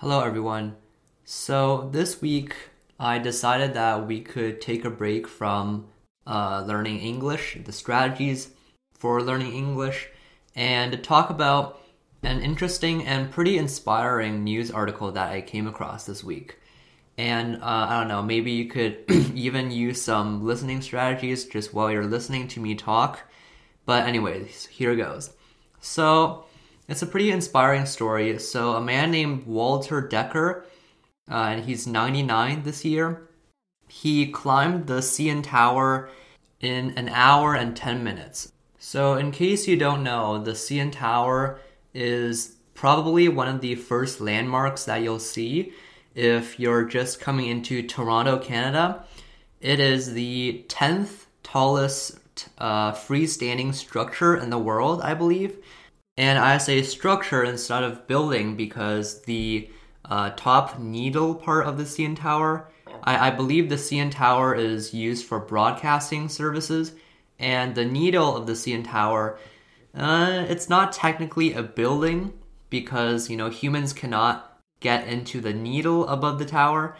Hello, everyone. So, this week I decided that we could take a break from uh, learning English, the strategies for learning English, and talk about an interesting and pretty inspiring news article that I came across this week. And uh, I don't know, maybe you could even use some listening strategies just while you're listening to me talk. But, anyways, here goes. So, it's a pretty inspiring story. So, a man named Walter Decker, uh, and he's 99 this year, he climbed the CN Tower in an hour and 10 minutes. So, in case you don't know, the CN Tower is probably one of the first landmarks that you'll see if you're just coming into Toronto, Canada. It is the 10th tallest uh, freestanding structure in the world, I believe. And I say structure instead of building because the uh, top needle part of the CN Tower, I, I believe the CN Tower is used for broadcasting services, and the needle of the CN Tower, uh, it's not technically a building because you know humans cannot get into the needle above the tower,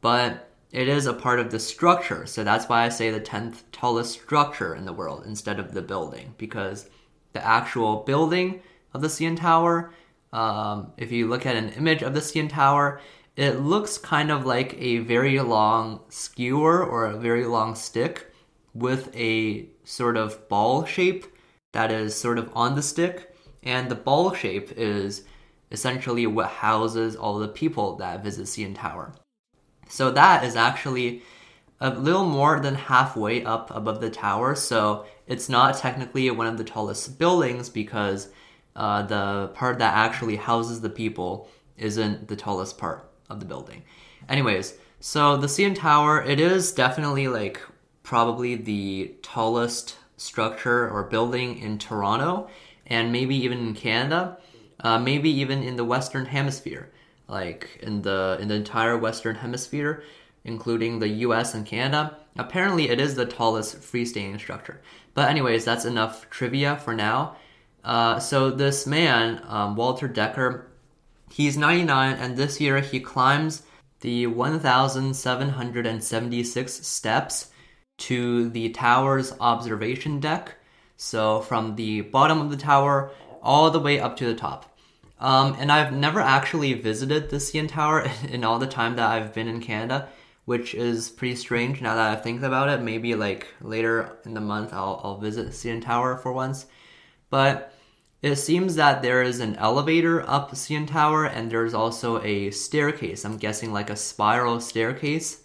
but it is a part of the structure. So that's why I say the 10th tallest structure in the world instead of the building because the actual building of the CN Tower, um, if you look at an image of the CN Tower, it looks kind of like a very long skewer or a very long stick with a sort of ball shape that is sort of on the stick. And the ball shape is essentially what houses all the people that visit CN Tower. So that is actually a little more than halfway up above the tower. So it's not technically one of the tallest buildings because uh, the part that actually houses the people isn't the tallest part of the building. Anyways, so the CN Tower, it is definitely like probably the tallest structure or building in Toronto and maybe even in Canada, uh, maybe even in the Western Hemisphere, like in the in the entire Western Hemisphere, including the U.S. and Canada. Apparently, it is the tallest freestanding structure. But anyways, that's enough trivia for now. Uh, so this man, um, Walter Decker, he's 99, and this year he climbs the 1,776 steps to the tower's observation deck. So from the bottom of the tower all the way up to the top. Um, and I've never actually visited the CN Tower in all the time that I've been in Canada, which is pretty strange now that I think about it. Maybe like later in the month I'll, I'll visit CN Tower for once. But it seems that there is an elevator up CN Tower and there's also a staircase. I'm guessing like a spiral staircase.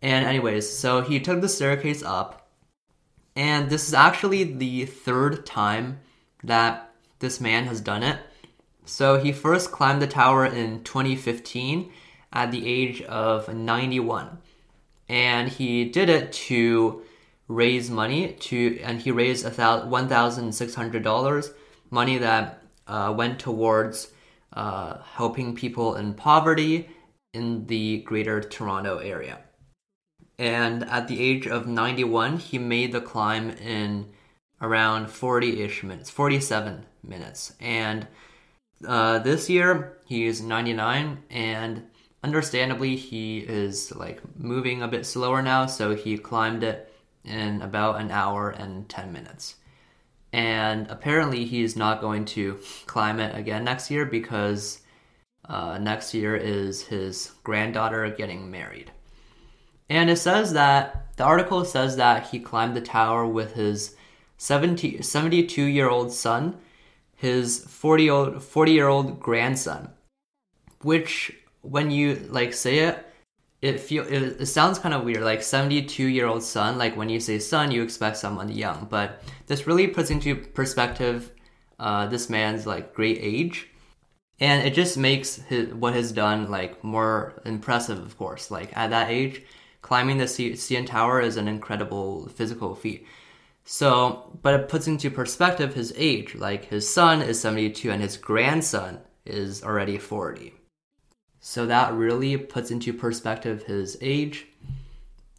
And, anyways, so he took the staircase up. And this is actually the third time that this man has done it. So he first climbed the tower in 2015 at the age of 91. And he did it to raise money to and he raised a thousand one thousand six hundred dollars money that uh, went towards uh, helping people in poverty in the greater toronto area and at the age of 91 he made the climb in around 40-ish minutes 47 minutes and uh, this year he's 99 and understandably he is like moving a bit slower now so he climbed it in about an hour and 10 minutes. And apparently, he's not going to climb it again next year because uh, next year is his granddaughter getting married. And it says that the article says that he climbed the tower with his 70, 72 year old son, his 40 old 40 year old grandson, which when you like say it, it feel it, it sounds kind of weird like 72 year old son like when you say son you expect someone young but this really puts into perspective uh, this man's like great age and it just makes his, what he's done like more impressive of course like at that age climbing the CN Tower is an incredible physical feat. So but it puts into perspective his age like his son is 72 and his grandson is already 40 so that really puts into perspective his age.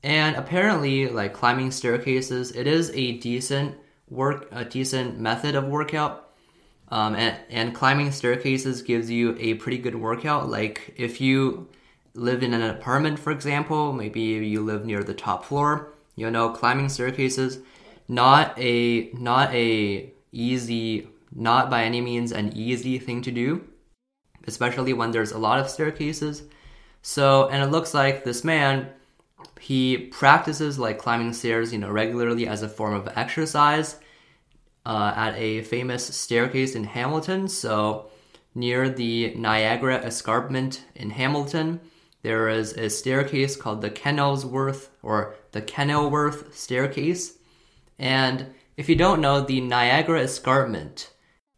And apparently, like climbing staircases, it is a decent work, a decent method of workout. Um, and, and climbing staircases gives you a pretty good workout. Like if you live in an apartment, for example, maybe you live near the top floor, you know, climbing staircases, not a not a easy, not by any means an easy thing to do, especially when there's a lot of staircases. So, and it looks like this man, he practices like climbing stairs, you know, regularly as a form of exercise uh, at a famous staircase in Hamilton. So, near the Niagara Escarpment in Hamilton, there is a staircase called the Kenilworth or the Kenilworth staircase. And if you don't know, the Niagara Escarpment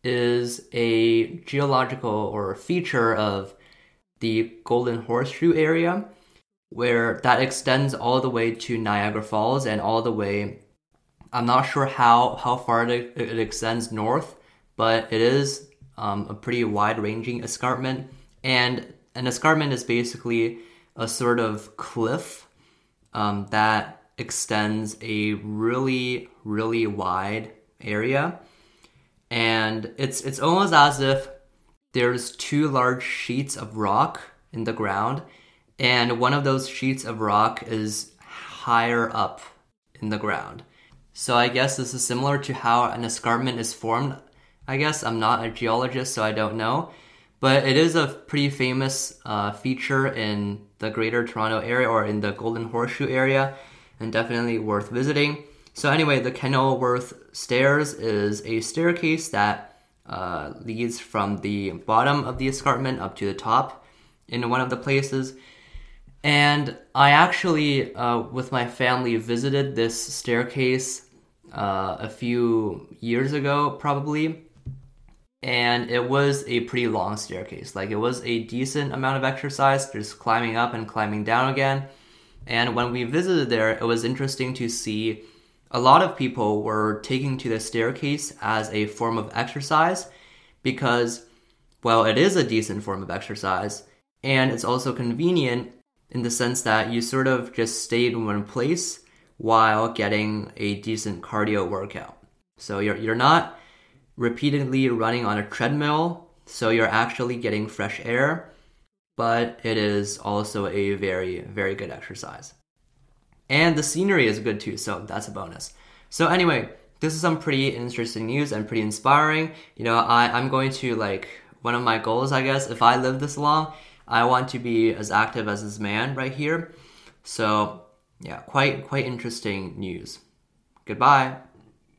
is a geological or feature of the Golden Horseshoe area where that extends all the way to Niagara Falls and all the way I'm not sure how how far it, it extends north, but it is um, a pretty wide ranging escarpment. And an escarpment is basically a sort of cliff um, that extends a really really wide area, and it's it's almost as if there's two large sheets of rock in the ground, and one of those sheets of rock is higher up in the ground. So I guess this is similar to how an escarpment is formed. I guess I'm not a geologist, so I don't know. But it is a pretty famous uh, feature in the Greater Toronto area or in the Golden Horseshoe area, and definitely worth visiting. So anyway, the Kenilworth Stairs is a staircase that uh, leads from the bottom of the escarpment up to the top in one of the places. And I actually, uh, with my family, visited this staircase uh, a few years ago, probably. And it was a pretty long staircase. Like, it was a decent amount of exercise, just climbing up and climbing down again. And when we visited there, it was interesting to see a lot of people were taking to the staircase as a form of exercise because, well, it is a decent form of exercise and it's also convenient in the sense that you sort of just stayed in one place while getting a decent cardio workout. So you're, you're not repeatedly running on a treadmill, so you're actually getting fresh air, but it is also a very, very good exercise. And the scenery is good too, so that's a bonus. So, anyway, this is some pretty interesting news and pretty inspiring. You know, I, I'm going to like one of my goals, I guess, if I live this long, I want to be as active as this man right here. So yeah, quite quite interesting news. Goodbye.